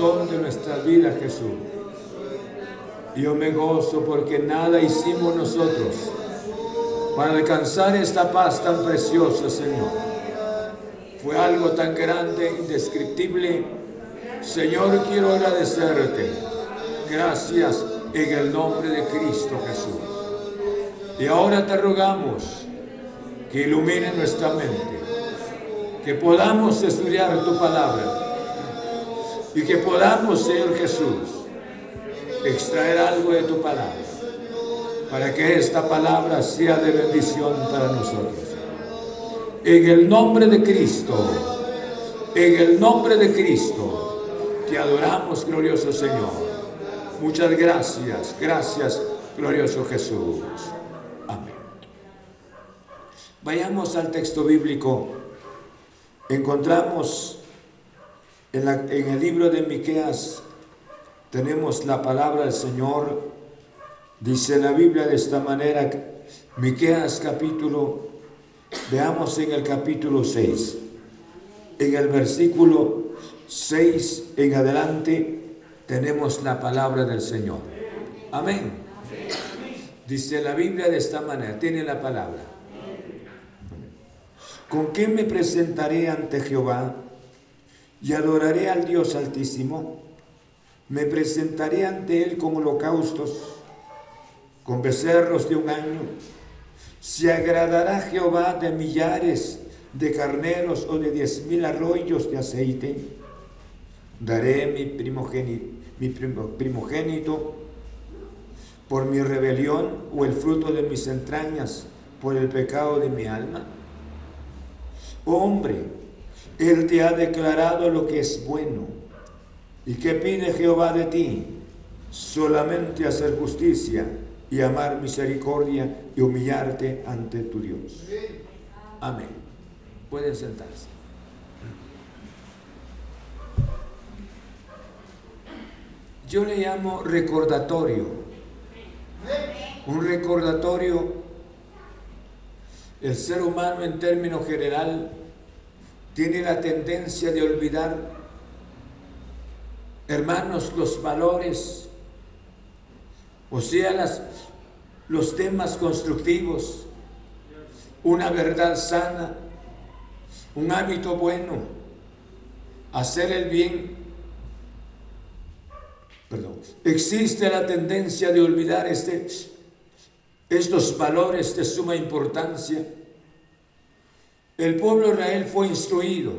de nuestra vida, Jesús. Yo me gozo porque nada hicimos nosotros para alcanzar esta paz tan preciosa, Señor. Fue algo tan grande, indescriptible. Señor, quiero agradecerte. Gracias en el nombre de Cristo Jesús. Y ahora te rogamos que ilumine nuestra mente, que podamos estudiar tu palabra y que podamos, Señor Jesús, extraer algo de tu palabra para que esta palabra sea de bendición para nosotros. En el nombre de Cristo, en el nombre de Cristo, te adoramos, glorioso Señor. Muchas gracias. Gracias, glorioso Jesús. Amén. Vayamos al texto bíblico. Encontramos en, el libro de Miqueas tenemos la palabra del Señor. Dice la Biblia de esta manera, Miqueas capítulo, veamos en el capítulo 6. En el versículo 6 en adelante tenemos la palabra del Señor. Amén. Dice la Biblia de esta manera, tiene la palabra. ¿Con qué me presentaré ante Jehová y adoraré al Dios Altísimo? Me presentaré ante Él con holocaustos, con becerros de un año. ¿Se agradará Jehová de millares de carneros o de diez mil arroyos de aceite? Daré mi primogénito, mi primogénito por mi rebelión o el fruto de mis entrañas por el pecado de mi alma. Hombre, Él te ha declarado lo que es bueno ¿Y qué pide Jehová de ti? Solamente hacer justicia y amar misericordia y humillarte ante tu Dios. Amén. Pueden sentarse. Yo le llamo recordatorio. Un recordatorio, el ser humano en términos general tiene la tendencia de olvidar hermanos, los valores, o sea, los temas constructivos, una verdad sana, un hábito bueno, hacer el bien. Perdón. Existe la tendencia de olvidar este, estos valores de suma importancia. El pueblo de Israel fue instruido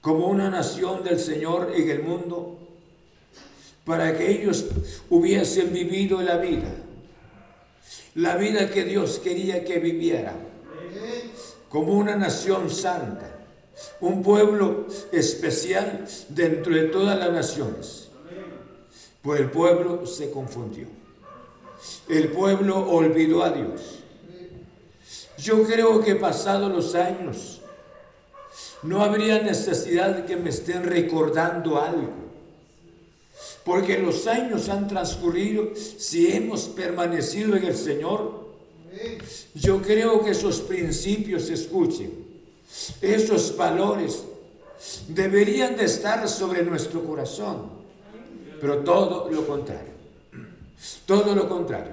como una nación del Señor en el mundo, para que ellos hubiesen vivido la vida, la vida que Dios quería que vivieran, como una nación santa, un pueblo especial dentro de todas las naciones. Pues el pueblo se confundió. El pueblo olvidó a Dios. Yo creo que pasados los años, no habría necesidad de que me estén recordando algo. Porque los años han transcurrido, si hemos permanecido en el Señor, yo creo que esos principios, escuchen, esos valores deberían de estar sobre nuestro corazón. Pero todo lo contrario, todo lo contrario.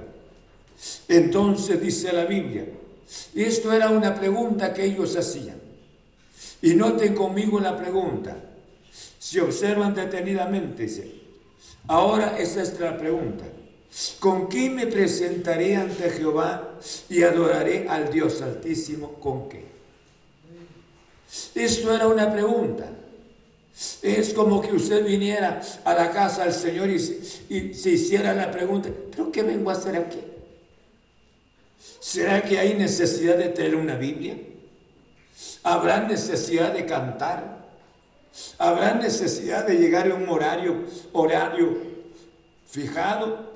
Entonces dice la Biblia, esto era una pregunta que ellos hacían. Y noten conmigo la pregunta. Si observan detenidamente, dice, ahora es la pregunta. ¿Con qué me presentaré ante Jehová y adoraré al Dios Altísimo? ¿Con qué? Esto era una pregunta. Es como que usted viniera a la casa del Señor y, y se hiciera la pregunta, ¿pero qué vengo a hacer aquí? ¿Será que hay necesidad de tener una Biblia? Habrá necesidad de cantar. Habrá necesidad de llegar a un horario, horario fijado.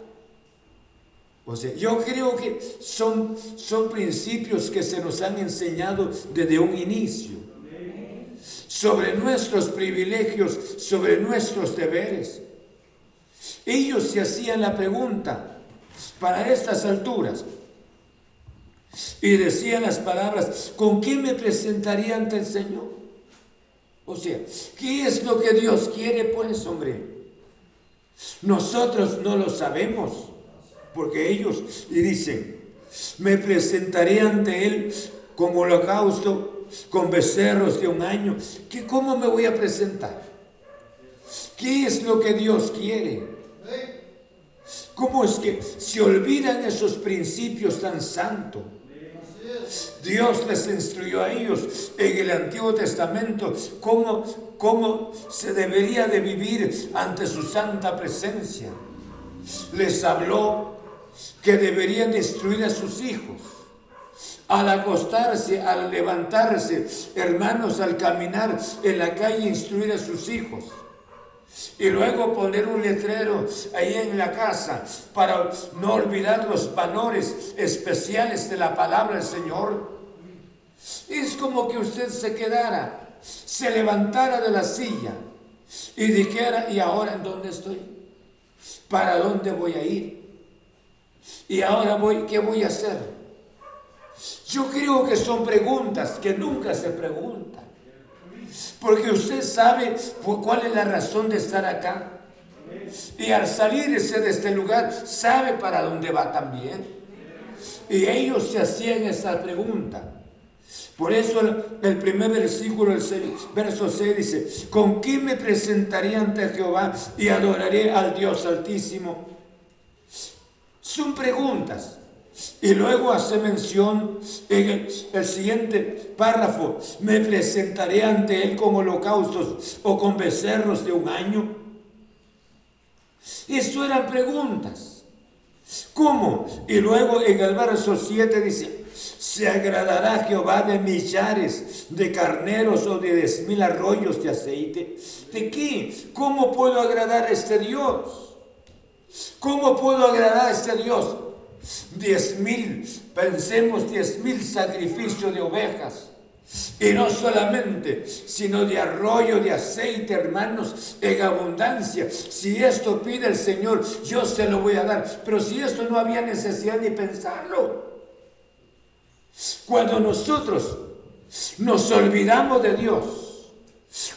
O sea, yo creo que son, son principios que se nos han enseñado desde un inicio. Sobre nuestros privilegios, sobre nuestros deberes. Ellos se hacían la pregunta, para estas alturas, y decía las palabras, ¿con quién me presentaría ante el Señor? O sea, ¿qué es lo que Dios quiere, pues, hombre? Nosotros no lo sabemos, porque ellos y dicen, me presentaré ante Él como holocausto, con becerros de un año. ¿Qué, ¿Cómo me voy a presentar? ¿Qué es lo que Dios quiere? ¿Cómo es que se olvidan esos principios tan santos? Dios les instruyó a ellos en el Antiguo Testamento cómo, cómo se debería de vivir ante su santa presencia. Les habló que deberían instruir a sus hijos. Al acostarse, al levantarse, hermanos, al caminar en la calle, instruir a sus hijos. Y luego poner un letrero ahí en la casa para no olvidar los valores especiales de la palabra del Señor. Es como que usted se quedara, se levantara de la silla y dijera, ¿y ahora en dónde estoy? ¿Para dónde voy a ir? ¿Y ahora voy, qué voy a hacer? Yo creo que son preguntas que nunca se preguntan. Porque usted sabe cuál es la razón de estar acá. Y al salirse de este lugar, sabe para dónde va también. Y ellos se hacían esa pregunta. Por eso el, primer versículo, el verso 6 dice, ¿con quién me presentaré ante Jehová y adoraré al Dios altísimo? Son preguntas. Y luego hace mención en el, siguiente párrafo, me presentaré ante él con holocaustos o con becerros de un año. Eso eran preguntas. ¿Cómo? Y luego en el verso 7 dice, se agradará Jehová de millares de carneros o de diez mil arroyos de aceite. ¿De qué? ¿Cómo puedo agradar a este Dios? ¿Cómo puedo agradar a este Dios? Diez mil, pensemos diez mil sacrificios de ovejas. Y no solamente, sino de arroyo, de aceite, hermanos, en abundancia. Si esto pide el Señor, yo se lo voy a dar. Pero si esto no había necesidad ni pensarlo. Cuando nosotros nos olvidamos de Dios,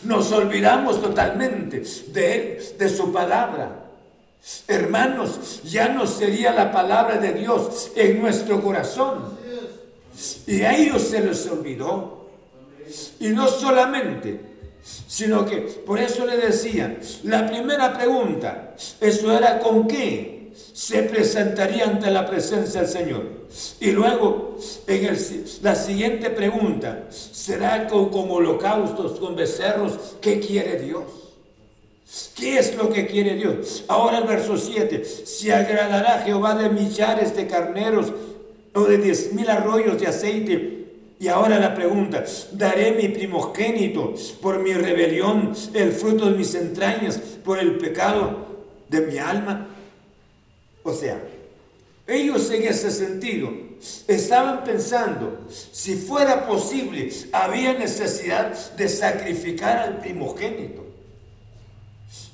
nos olvidamos totalmente de Él, de su palabra. Hermanos, ya no sería la palabra de Dios en nuestro corazón. Y a ellos se les olvidó. Y no solamente, sino que por eso le decía, la primera pregunta, eso era con qué se presentaría ante la presencia del Señor. Y luego, en la siguiente pregunta, ¿será con, holocaustos, con becerros? ¿Qué quiere Dios? ¿Qué es lo que quiere Dios? Ahora el verso 7, se agradará Jehová de millares de carneros o de diez mil arroyos de aceite. Y ahora la pregunta, daré mi primogénito por mi rebelión, el fruto de mis entrañas, por el pecado de mi alma. O sea, ellos en ese sentido estaban pensando, si fuera posible, había necesidad de sacrificar al primogénito.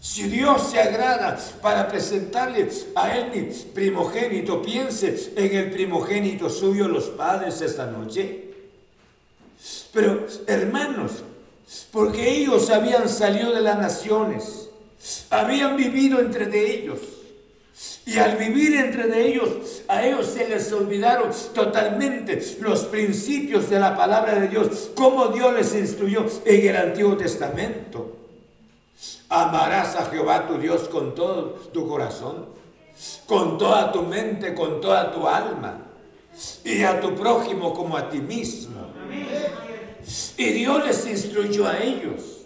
Si Dios se agrada para presentarle a él mi primogénito, piense en el primogénito suyo los padres esta noche. Pero hermanos, porque ellos habían salido de las naciones, habían vivido entre ellos, y al vivir entre de ellos, a ellos se les olvidaron totalmente los principios de la palabra de Dios, como Dios les instruyó en el Antiguo Testamento. Amarás a Jehová tu Dios con todo tu corazón, con toda tu mente, con toda tu alma, y a tu prójimo como a ti mismo. Y Dios les instruyó a ellos.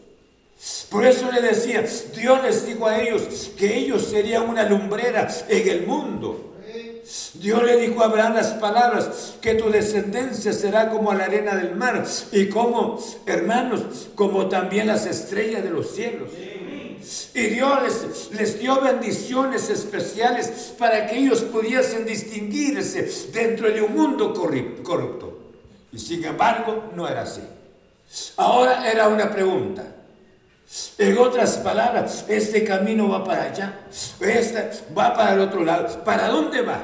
Por eso le decía, Dios les dijo a ellos que ellos serían una lumbrera en el mundo. Dios le dijo a Abraham las palabras, que tu descendencia será como la arena del mar y como, hermanos, como también las estrellas de los cielos. Y Dios les, dio bendiciones especiales para que ellos pudiesen distinguirse dentro de un mundo corrupto. Y sin embargo, no era así. Ahora era una pregunta. En otras palabras, este camino va para allá, este va para el otro lado. ¿Para dónde va?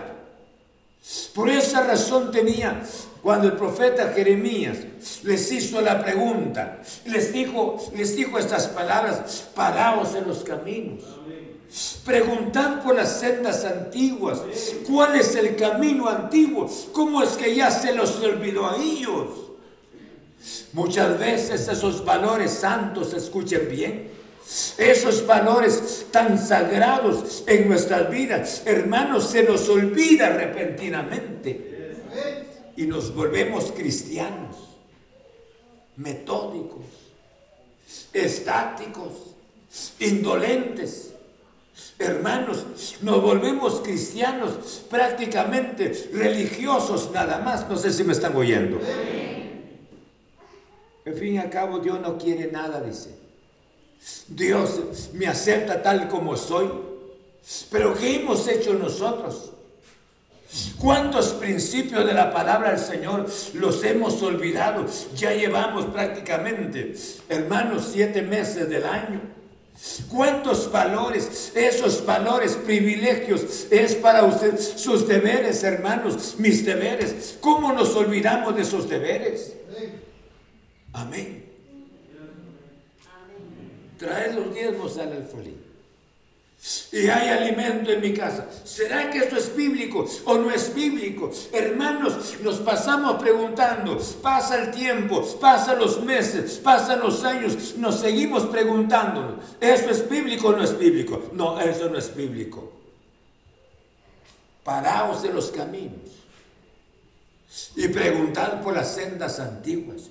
Por esa razón tenía cuando el profeta Jeremías les hizo la pregunta, les dijo, les dijo estas palabras, paraos en los caminos. Preguntad por las sendas antiguas, cuál es el camino antiguo, cómo es que ya se los olvidó a ellos. Muchas veces esos valores santos, escuchen bien, esos valores tan sagrados en nuestras vidas, hermanos, se nos olvida repentinamente y nos volvemos cristianos, metódicos, estáticos, indolentes. Hermanos, nos volvemos cristianos prácticamente religiosos nada más. No sé si me están oyendo. En fin y al cabo, Dios no quiere nada, dice. Dios me acepta tal como soy. Pero ¿qué hemos hecho nosotros? ¿Cuántos principios de la palabra del Señor los hemos olvidado? Ya llevamos prácticamente, hermanos, siete meses del año. ¿Cuántos valores, esos valores, privilegios es para usted? Sus deberes, hermanos, mis deberes. ¿Cómo nos olvidamos de esos deberes? Amén. Traer los diezmos al alfolí. Y hay alimento en mi casa. ¿Será que esto es bíblico o no es bíblico? Hermanos, nos pasamos preguntando. Pasa el tiempo, pasan los meses, pasan los años. Nos seguimos preguntándonos. ¿Esto es bíblico o no es bíblico? No, eso no es bíblico. Paraos de los caminos y preguntad por las sendas antiguas.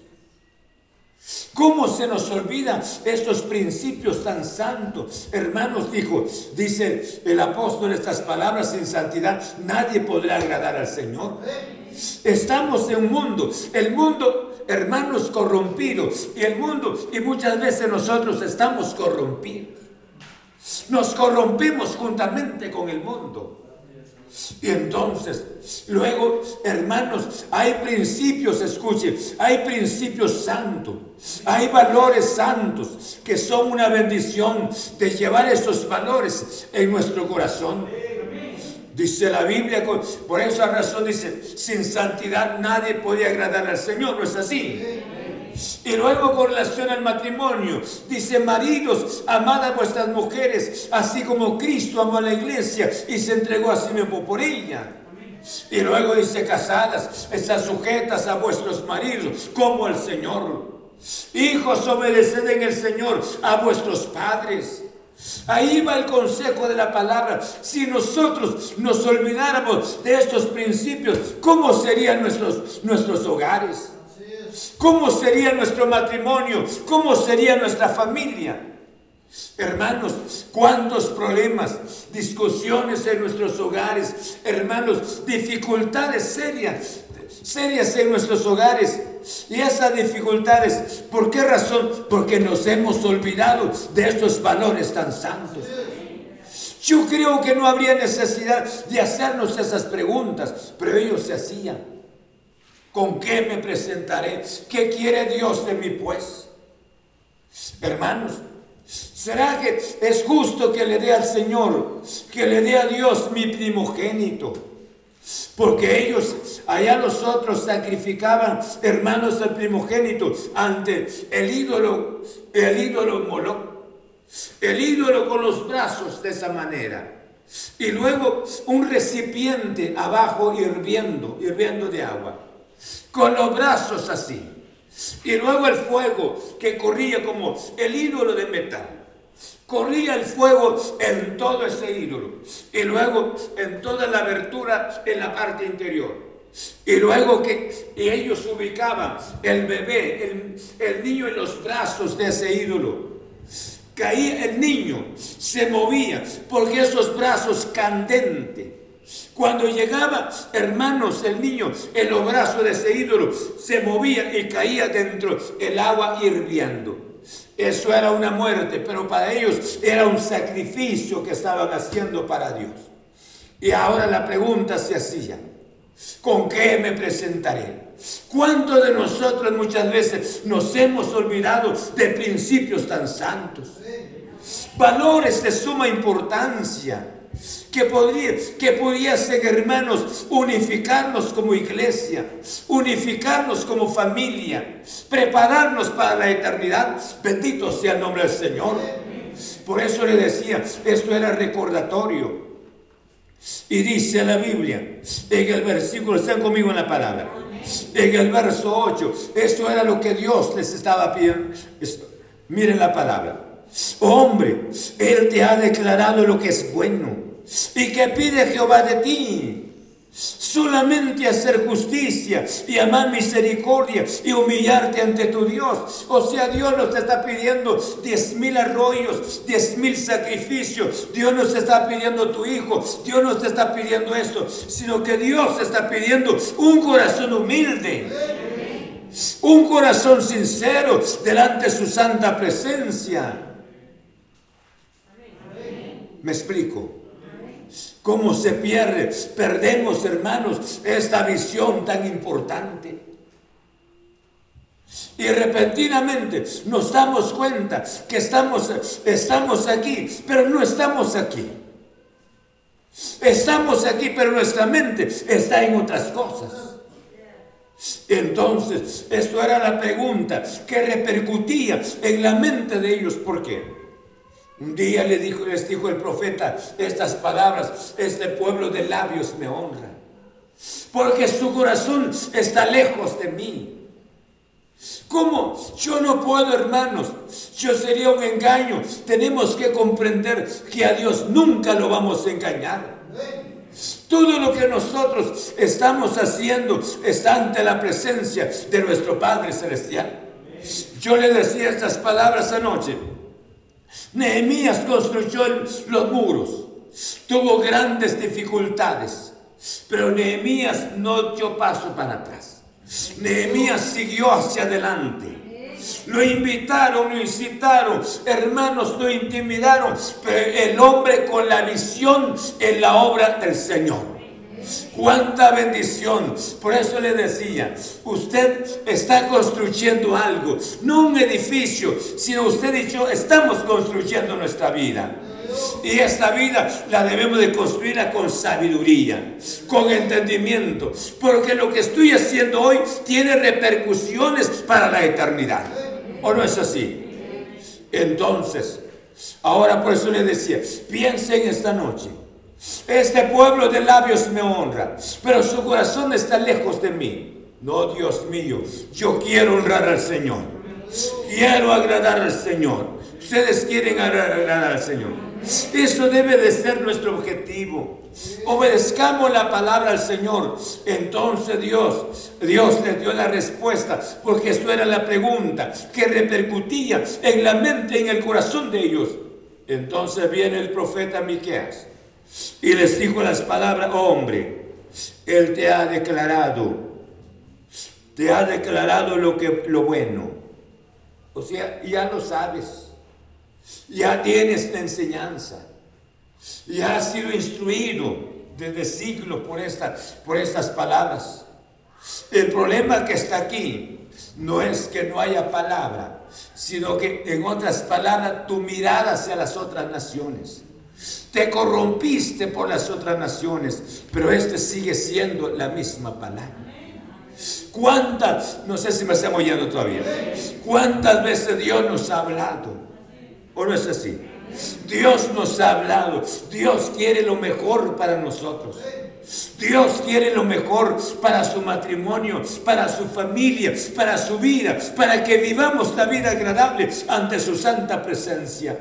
¿Cómo se nos olvidan estos principios tan santos? Hermanos, dijo, dice el apóstol estas palabras, sin santidad nadie podrá agradar al Señor. Estamos en un mundo, el mundo, hermanos, corrompidos, y el mundo, y muchas veces nosotros estamos corrompidos. Nos corrompimos juntamente con el mundo. Y entonces, luego, hermanos, hay principios, escuchen, hay principios santos, hay valores santos que son una bendición de llevar esos valores en nuestro corazón. Dice la Biblia, por esa razón dice, sin santidad nadie puede agradar al Señor, ¿no es así? Y luego con relación al matrimonio, dice, maridos, amad a vuestras mujeres, así como Cristo amó a la iglesia y se entregó a sí mismo por ella. Y luego dice, casadas, están sujetas a vuestros maridos, como el Señor. Hijos, obedeced en el Señor a vuestros padres. Ahí va el consejo de la palabra. Si nosotros nos olvidáramos de estos principios, ¿cómo serían nuestros, nuestros hogares? ¿Cómo sería nuestro matrimonio? ¿Cómo sería nuestra familia? Hermanos, cuántos problemas, discusiones en nuestros hogares, hermanos, dificultades serias, serias en nuestros hogares. Y esas dificultades, ¿por qué razón? Porque nos hemos olvidado de estos valores tan santos. Yo creo que no habría necesidad de hacernos esas preguntas, pero ellos se hacían. ¿Con qué me presentaré? ¿Qué quiere Dios de mí pues? Hermanos, ¿será que es justo que le dé al Señor, que le dé a Dios mi primogénito? Porque ellos, allá los otros sacrificaban, hermanos, el primogénito ante el ídolo, el ídolo Moloch. El ídolo con los brazos de esa manera. Y luego un recipiente abajo hirviendo, hirviendo de agua con los brazos así. Y luego el fuego que corría como el ídolo de metal. Corría el fuego en todo ese ídolo. Y luego en toda la abertura en la parte interior. Y luego que ellos ubicaban el bebé, el, el niño en los brazos de ese ídolo. Caía el niño, se movía, porque esos brazos candentes cuando llegaba, hermanos, el niño en los brazos de ese ídolo se movía y caía dentro el agua hirviendo. Eso era una muerte, pero para ellos era un sacrificio que estaban haciendo para Dios. Y ahora la pregunta se hacía, ¿con qué me presentaré? ¿Cuántos de nosotros muchas veces nos hemos olvidado de principios tan santos? Valores de suma importancia que, podría, que hermanos, unificarnos como iglesia, unificarnos como familia, prepararnos para la eternidad. Bendito sea el nombre del Señor. Por eso le decía, esto era recordatorio. Y dice la Biblia, en el versículo, están conmigo en la palabra, en el verso 8, esto era lo que Dios les estaba pidiendo. Miren la palabra. Hombre, Él te ha declarado lo que es bueno ¿Y qué pide Jehová de ti? Solamente hacer justicia y amar misericordia y humillarte ante tu Dios. O sea, Dios nos está pidiendo diez mil arroyos, diez mil sacrificios. Dios nos está pidiendo tu hijo. Dios nos está pidiendo esto. Sino que Dios está pidiendo un corazón humilde. Un corazón sincero delante de su santa presencia. ¿Me explico? ¿Cómo se pierde? Perdemos, hermanos, esta visión tan importante. Y repentinamente nos damos cuenta que estamos, estamos aquí, pero no estamos aquí. Estamos aquí, pero nuestra mente está en otras cosas. Entonces, esto era la pregunta que repercutía en la mente de ellos. ¿Por qué? Un día dijo, les dijo el profeta estas palabras, este pueblo de labios me honra, porque su corazón está lejos de mí. ¿Cómo? Yo no puedo, hermanos. Yo sería un engaño. Tenemos que comprender que a Dios nunca lo vamos a engañar. Todo lo que nosotros estamos haciendo está ante la presencia de nuestro Padre Celestial. Yo le decía estas palabras anoche. Nehemías construyó los muros, tuvo grandes dificultades, pero Nehemías no dio paso para atrás. Nehemías siguió hacia adelante. Lo invitaron, lo incitaron, hermanos lo intimidaron, pero el hombre con la visión en la obra del Señor. Cuánta bendición. Por eso le decía, usted está construyendo algo, no un edificio, sino usted y yo estamos construyendo nuestra vida. Y esta vida la debemos de construir con sabiduría, con entendimiento, porque lo que estoy haciendo hoy tiene repercusiones para la eternidad. ¿O no es así? Entonces, ahora por eso le decía, piensen esta noche este pueblo de labios me honra, pero su corazón está lejos de mí. No, Dios mío, yo quiero honrar al Señor. Quiero agradar al Señor. Ustedes quieren agradar al Señor. Eso debe de ser nuestro objetivo. Obedezcamos la palabra al Señor. Entonces Dios, Dios les dio la respuesta, porque esto era la pregunta que repercutía en la mente, en el corazón de ellos. Entonces viene el profeta Miqueas y les dijo las palabras, hombre, Él te ha declarado, te ha declarado lo, que, lo bueno. O sea, ya lo sabes, ya tienes la enseñanza, ya has sido instruido desde siglos por, por estas palabras. El problema que está aquí no es que no haya palabra, sino que en otras palabras tu mirada hacia las otras naciones. Te corrompiste por las otras naciones, pero este sigue siendo la misma palabra. ¿Cuántas, no sé si me están oyendo todavía, cuántas veces Dios nos ha hablado? ¿O no es así? Dios nos ha hablado, Dios quiere lo mejor para nosotros. Dios quiere lo mejor para su matrimonio, para su familia, para su vida, para que vivamos la vida agradable ante su santa presencia.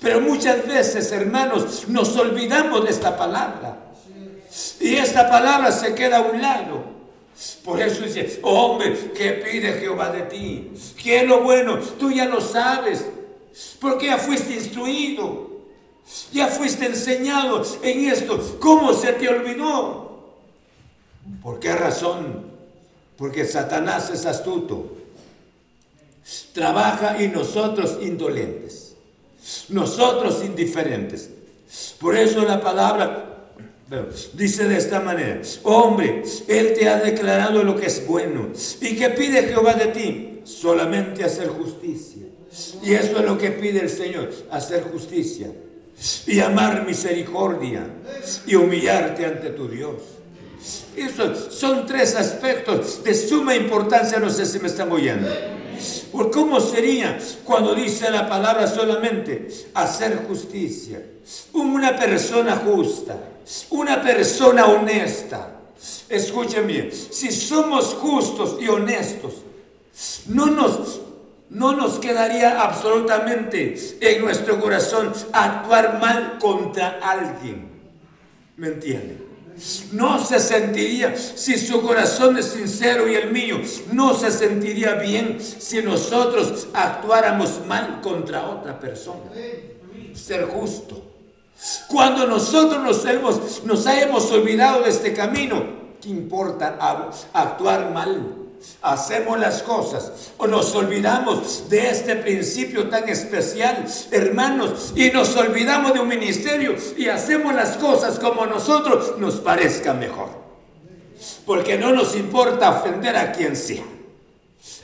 Pero muchas veces, hermanos, nos olvidamos de esta palabra. Y esta palabra se queda a un lado. Por eso dice, hombre, ¿qué pide Jehová de ti? ¿Qué es lo bueno? Tú ya lo sabes. Porque ya fuiste instruido. Ya fuiste enseñado en esto. ¿Cómo se te olvidó? ¿Por qué razón? Porque Satanás es astuto. Trabaja y nosotros indolentes. Nosotros indiferentes. Por eso la palabra dice de esta manera, hombre, Él te ha declarado lo que es bueno. ¿Y qué pide Jehová de ti? Solamente hacer justicia. Y eso es lo que pide el Señor, hacer justicia. Y amar misericordia. Y humillarte ante tu Dios. Esos son tres aspectos de suma importancia, no sé si me están oyendo. ¿Por cómo sería cuando dice la palabra solamente hacer justicia? Una persona justa, una persona honesta. Escuchen bien, si somos justos y honestos, no nos, no nos quedaría absolutamente en nuestro corazón actuar mal contra alguien. ¿Me entienden? No se sentiría, si su corazón es sincero y el mío, no se sentiría bien si nosotros actuáramos mal contra otra persona. Ser justo. Cuando nosotros nos hemos, nos hayamos olvidado de este camino, ¿qué importa actuar mal hacemos las cosas o nos olvidamos de este principio tan especial, hermanos, y nos olvidamos de un ministerio y hacemos las cosas como nosotros nos parezca mejor. Porque no nos importa ofender a quien sea.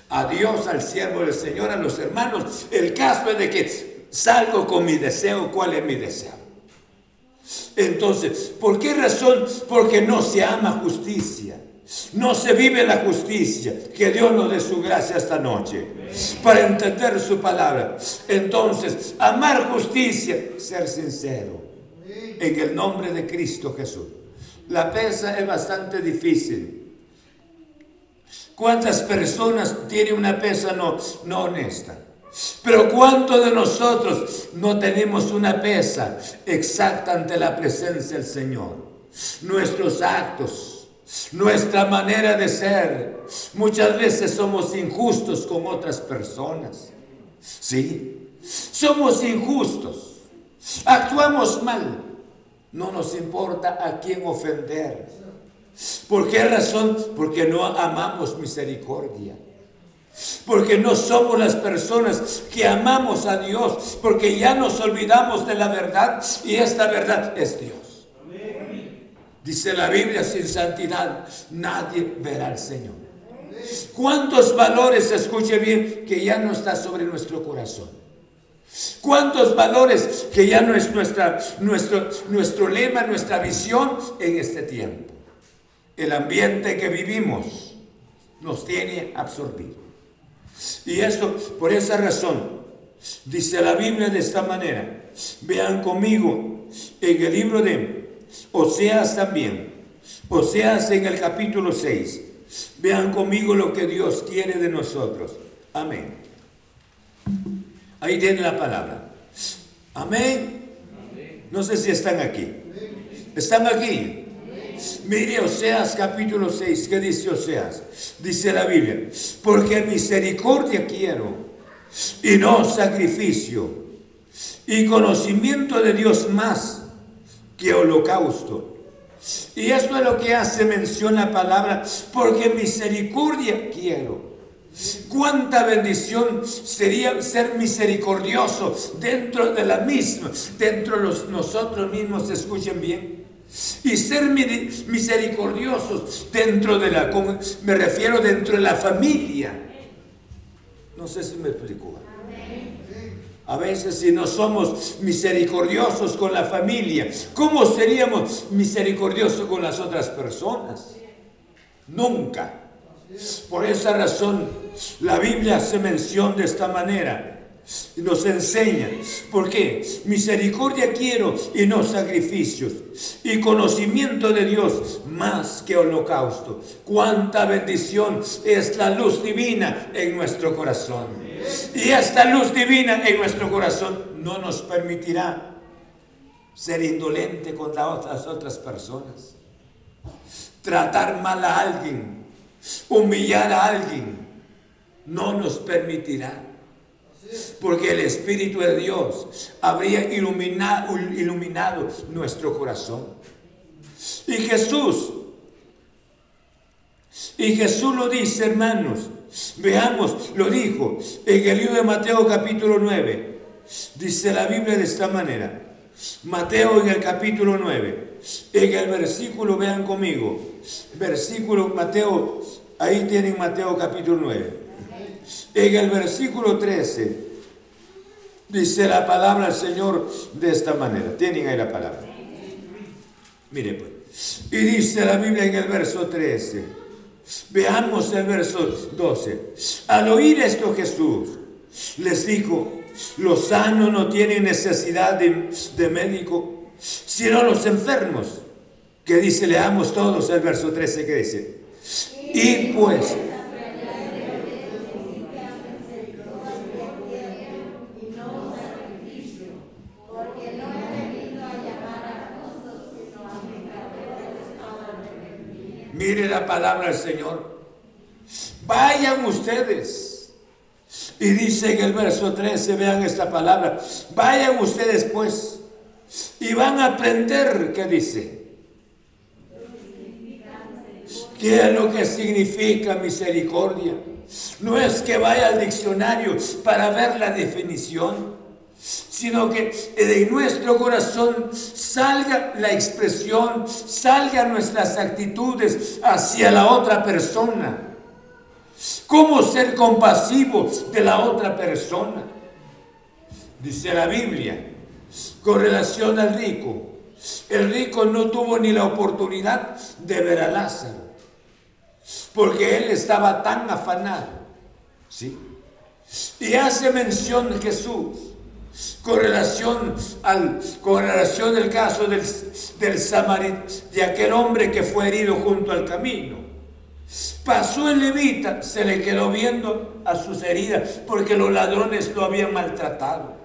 A Dios, al siervo del Señor, a los hermanos. El caso es de que salgo con mi deseo. ¿Cuál es mi deseo? Entonces, ¿por qué razón? Porque no se ama justicia. No se vive la justicia. Que Dios nos dé su gracia esta noche para entender su palabra. Entonces, amar justicia, ser sincero. En el nombre de Cristo Jesús. La pesa es bastante difícil. ¿Cuántas personas tienen una pesa no, no honesta? Pero ¿cuántos de nosotros no tenemos una pesa exacta ante la presencia del Señor? Nuestros actos, nuestra manera de ser. Muchas veces somos injustos con otras personas. Sí, somos injustos. Actuamos mal. No nos importa a quién ofender. ¿Por qué razón? Porque no amamos misericordia. Porque no somos las personas que amamos a Dios, porque ya nos olvidamos de la verdad y esta verdad es Dios. Dice la Biblia, sin santidad nadie verá al Señor. ¿Cuántos valores, escuche bien, que ya no está sobre nuestro corazón? ¿Cuántos valores que ya no es nuestra, nuestro, nuestro lema, nuestra visión en este tiempo? El ambiente que vivimos nos tiene absorbido. Y esto, por esa razón, dice la Biblia de esta manera. Vean conmigo en el libro de Oseas también. Oseas en el capítulo 6. Vean conmigo lo que Dios quiere de nosotros. Amén. Ahí tiene la palabra. Amén. No sé si están aquí. ¿Están aquí? Mire Oseas capítulo 6, ¿qué dice Oseas? Dice la Biblia, porque misericordia quiero y no sacrificio y conocimiento de Dios más que holocausto. Y esto es lo que hace mención la palabra, porque misericordia quiero. Cuánta bendición sería ser misericordioso dentro de la misma, dentro de los, nosotros mismos, escuchen bien y ser misericordiosos dentro de la, me refiero dentro de la familia. No sé si me explico. A veces si no somos misericordiosos con la familia, ¿cómo seríamos misericordiosos con las otras personas? Nunca. Por esa razón, la Biblia hace mención de esta manera nos enseña. ¿Por qué? Misericordia quiero y no sacrificios. Y conocimiento de Dios más que holocausto. Cuánta bendición es la luz divina en nuestro corazón. Y esta luz divina en nuestro corazón no nos permitirá ser indolente con las otras personas. Tratar mal a alguien. Humillar a alguien. No nos permitirá porque el Espíritu de Dios habría iluminado, iluminado nuestro corazón. Y Jesús, y Jesús lo dice, hermanos, veamos, lo dijo en el libro de Mateo capítulo 9. Dice la Biblia de esta manera. Mateo en el capítulo 9, en el versículo, vean conmigo, versículo Mateo, ahí tienen Mateo capítulo 9. En el versículo 13 dice la palabra del Señor de esta manera. Tienen ahí la palabra. Mire pues. Y dice la Biblia en el verso 13. Veamos el verso 12. Al oír esto Jesús les dijo, los sanos no tienen necesidad de, de médico, sino los enfermos. Que dice, leamos todos el verso 13 que dice. Y pues Mire la palabra del Señor. Vayan ustedes. Y dice en el verso 13, vean esta palabra. Vayan ustedes pues. Y van a aprender, ¿qué dice? ¿Qué es lo que significa misericordia? No es que vaya al diccionario para ver la definición, sino que de nuestro corazón salga la expresión, salgan nuestras actitudes hacia la otra persona. ¿Cómo ser compasivo de la otra persona? Dice la Biblia, con relación al rico, el rico no tuvo ni la oportunidad de ver a Lázaro, porque él estaba tan afanado. ¿sí? Y hace mención Jesús con relación al con relación del caso del, del de aquel hombre que fue herido junto al camino. Pasó el levita, se le quedó viendo a sus heridas porque los ladrones lo habían maltratado.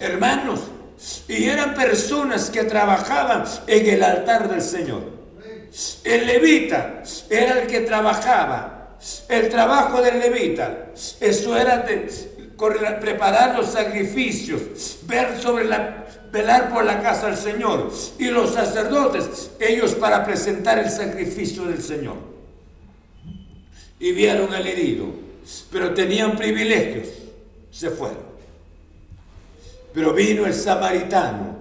Hermanos, y eran personas que trabajaban en el altar del Señor. El levita era el que trabajaba. El trabajo del levita, eso era de preparar los sacrificios, ver sobre la, velar por la casa del Señor. Y los sacerdotes, ellos para presentar el sacrificio del Señor. Y vieron al herido, pero tenían privilegios, se fueron. Pero vino el samaritano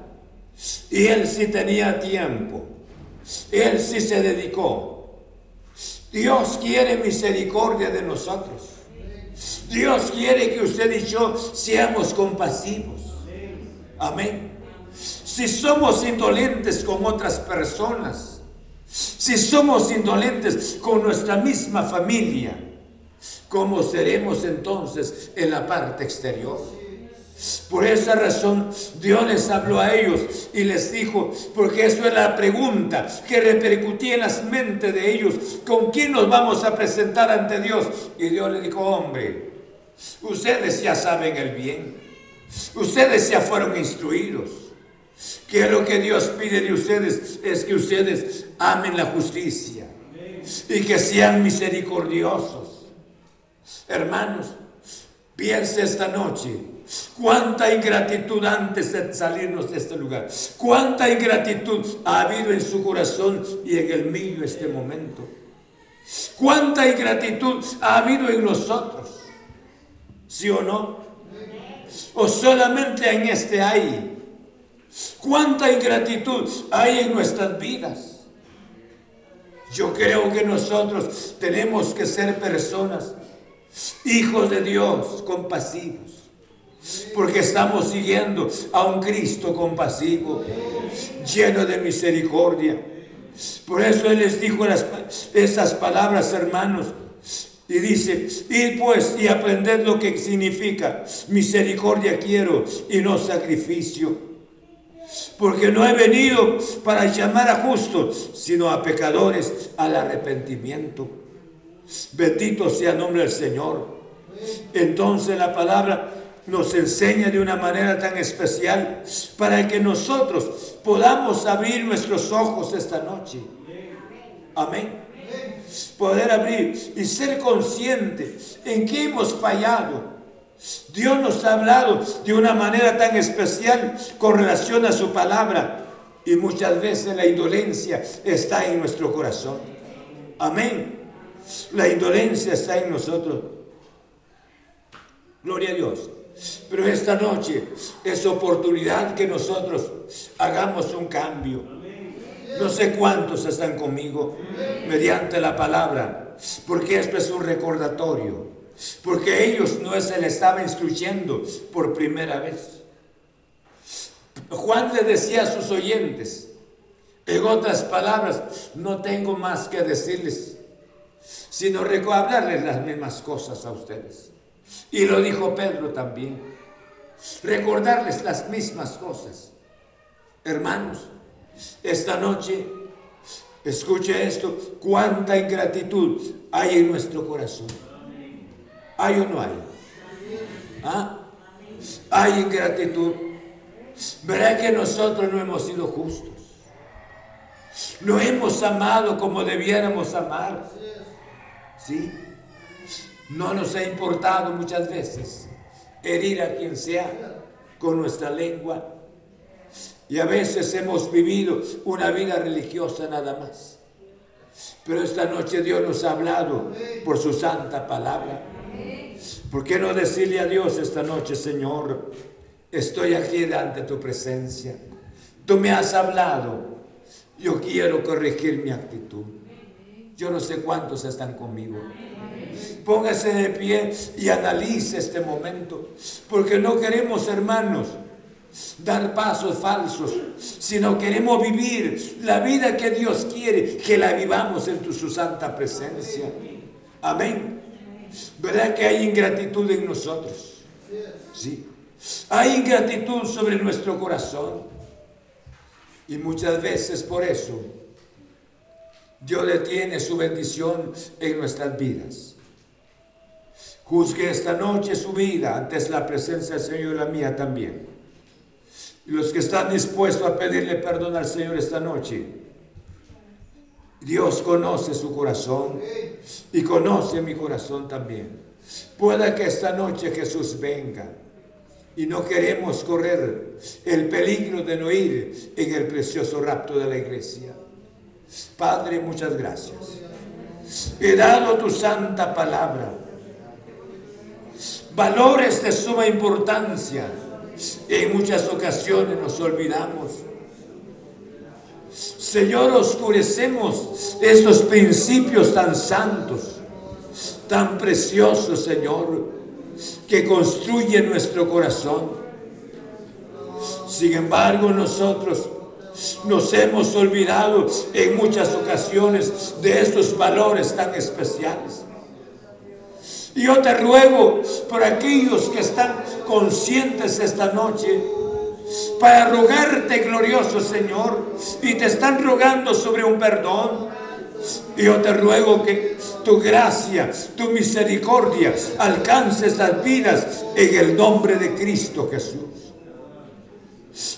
y él sí tenía tiempo. Él sí se dedicó. Dios quiere misericordia de nosotros. Dios quiere que usted y yo seamos compasivos. Amén. Si somos indolentes con otras personas, si somos indolentes con nuestra misma familia, ¿cómo seremos entonces en la parte exterior? Por esa razón Dios les habló a ellos y les dijo, porque eso es la pregunta que repercutía en las mentes de ellos, ¿con quién nos vamos a presentar ante Dios? Y Dios le dijo, hombre, ustedes ya saben el bien, ustedes ya fueron instruidos, que lo que Dios pide de ustedes es que ustedes amen la justicia y que sean misericordiosos. Hermanos, piense esta noche Cuánta ingratitud antes de salirnos de este lugar. Cuánta ingratitud ha habido en su corazón y en el mío este momento. Cuánta ingratitud ha habido en nosotros. ¿Sí o no? O solamente en este hay. Cuánta ingratitud hay en nuestras vidas. Yo creo que nosotros tenemos que ser personas, hijos de Dios, compasivos porque estamos siguiendo a un Cristo compasivo, lleno de misericordia. Por eso Él les dijo esas palabras, hermanos. Y dice, y pues y aprended lo que significa misericordia quiero y no sacrificio. Porque no he venido para llamar a justos, sino a pecadores al arrepentimiento. Bendito sea el nombre del Señor. Entonces la palabra nos enseña de una manera tan especial para que nosotros podamos abrir nuestros ojos esta noche. Amén. Poder abrir y ser conscientes en que hemos fallado. Dios nos ha hablado de una manera tan especial con relación a su palabra y muchas veces la indolencia está en nuestro corazón. Amén. La indolencia está en nosotros. Gloria a Dios. Pero esta noche es oportunidad que nosotros hagamos un cambio. No sé cuántos están conmigo mediante la palabra, porque esto es un recordatorio, porque ellos no se le estaba instruyendo por primera vez. Juan le decía a sus oyentes, en otras palabras, no tengo más que decirles, sino hablarles las mismas cosas a ustedes. Y lo dijo Pedro también. Recordarles las mismas cosas. Hermanos, esta noche, escuche esto, cuánta ingratitud hay en nuestro corazón. ¿Hay o no hay? ¿Ah? Hay ingratitud. Verá que nosotros no hemos sido justos. No hemos amado como debiéramos amar. ¿Sí? No nos ha importado muchas veces herir a quien sea con nuestra lengua. Y a veces hemos vivido una vida religiosa nada más. Pero esta noche Dios nos ha hablado por su santa palabra. ¿Por qué no decirle a Dios esta noche, Señor, estoy aquí delante de tu presencia? Tú me has hablado. Yo quiero corregir mi actitud. Yo no sé cuántos están conmigo. Póngase de pie y analice este momento. Porque no queremos, hermanos, dar pasos falsos, sino queremos vivir la vida que Dios quiere, que la vivamos en su santa presencia. Amén. ¿Verdad que hay ingratitud en nosotros? Sí. Hay ingratitud sobre nuestro corazón. Y muchas veces por eso Dios detiene su bendición en nuestras vidas. Juzgue esta noche su vida antes la presencia del Señor y la mía también. Y los que están dispuestos a pedirle perdón al Señor esta noche, Dios conoce su corazón y conoce mi corazón también. Pueda que esta noche Jesús venga y no queremos correr el peligro de no ir en el precioso rapto de la iglesia. Padre, muchas gracias. He dado tu santa palabra. Valores de suma importancia. En muchas ocasiones nos olvidamos. Señor, oscurecemos estos principios tan santos, tan preciosos, Señor, que construyen nuestro corazón. Sin embargo, nosotros nos hemos olvidado en muchas ocasiones de estos valores tan especiales. Y yo te ruego por aquellos que están conscientes esta noche, para rogarte, glorioso Señor, y te están rogando sobre un perdón. Yo te ruego que tu gracia, tu misericordia alcance estas vidas en el nombre de Cristo Jesús.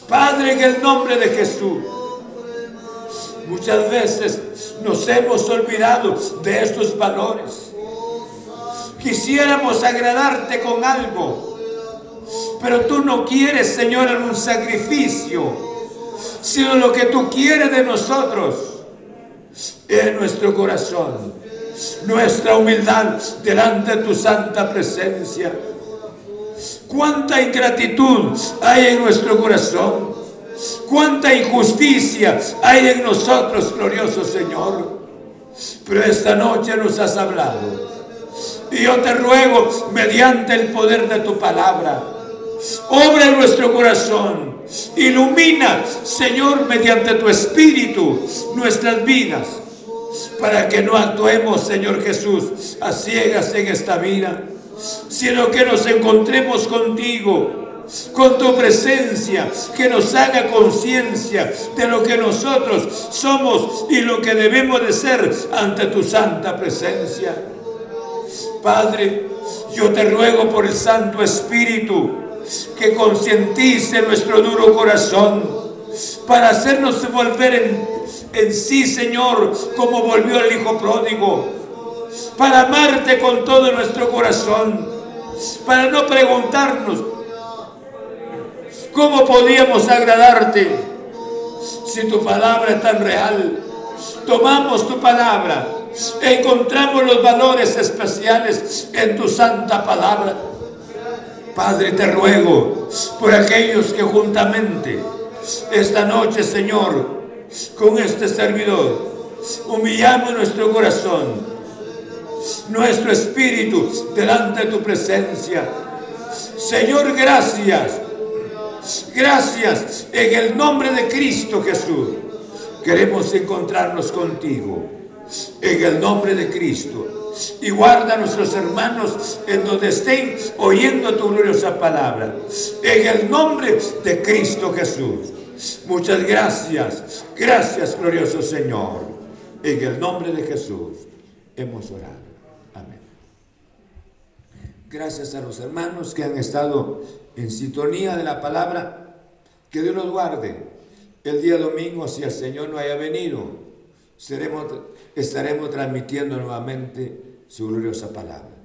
Padre, en el nombre de Jesús. Muchas veces nos hemos olvidado de estos valores. Quisiéramos agradarte con algo, pero tú no quieres, Señor, un sacrificio, sino lo que tú quieres de nosotros es nuestro corazón, nuestra humildad delante de tu santa presencia cuánta ingratitud hay en nuestro corazón, cuánta injusticia hay en nosotros, glorioso Señor. Pero esta noche nos has hablado. Y yo te ruego, mediante el poder de tu palabra, obra en nuestro corazón. Ilumina, Señor, mediante tu espíritu, nuestras vidas. Para que no actuemos, Señor Jesús, a ciegas en esta vida sino que nos encontremos contigo, con tu presencia, que nos haga conciencia de lo que nosotros somos y lo que debemos de ser ante tu santa presencia. Padre, yo te ruego por el Santo Espíritu que concientice nuestro duro corazón para hacernos volver en, en sí, Señor, como volvió el Hijo pródigo para amarte con todo nuestro corazón, para no preguntarnos cómo podíamos agradarte si tu palabra es tan real. Tomamos tu palabra, encontramos los valores especiales en tu santa palabra. Padre, te ruego por aquellos que juntamente esta noche, Señor, con este servidor, humillamos nuestro corazón nuestro espíritu delante de tu presencia. Señor, gracias. Gracias en el nombre de Cristo Jesús. Queremos encontrarnos contigo en el nombre de Cristo. Y guarda a nuestros hermanos en donde estén oyendo tu gloriosa palabra. En el nombre de Cristo Jesús. Muchas gracias. Gracias, glorioso Señor. En el nombre de Jesús hemos orado. Gracias a los hermanos que han estado en sintonía de la palabra. Que Dios los guarde. El día domingo, si el Señor no haya venido, estaremos transmitiendo nuevamente su gloriosa palabra.